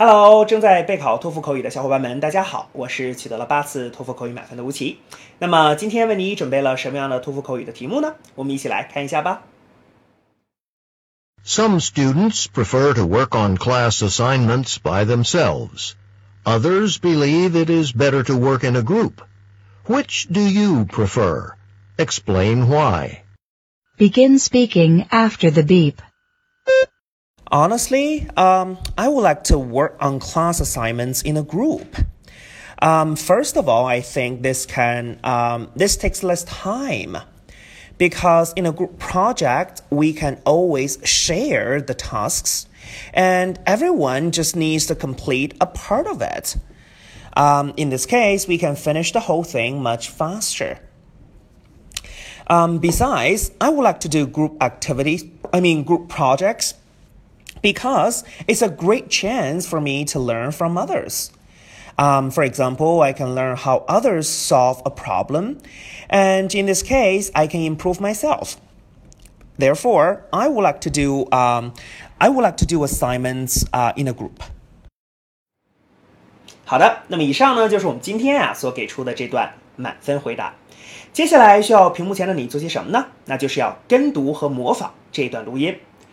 Hello，正在备考托福口语的小伙伴们，大家好，我是取得了八次托福口语满分的吴奇。那么今天为你准备了什么样的托福口语的题目呢？我们一起来看一下吧。Some students prefer to work on class assignments by themselves. Others believe it is better to work in a group. Which do you prefer? Explain why. Begin speaking after the beep. Honestly, um, I would like to work on class assignments in a group. Um, first of all, I think this can um, this takes less time because in a group project we can always share the tasks, and everyone just needs to complete a part of it. Um, in this case, we can finish the whole thing much faster. Um, besides, I would like to do group activities. I mean, group projects because it's a great chance for me to learn from others. Um, for example, I can learn how others solve a problem, and in this case, I can improve myself. Therefore, I would like to do um, I would like to do assignments uh, in a group. 好的，那么以上呢就是我们今天啊所给出的这段满分回答。接下来需要屏幕前的你做些什么呢？那就是要跟读和模仿这段录音。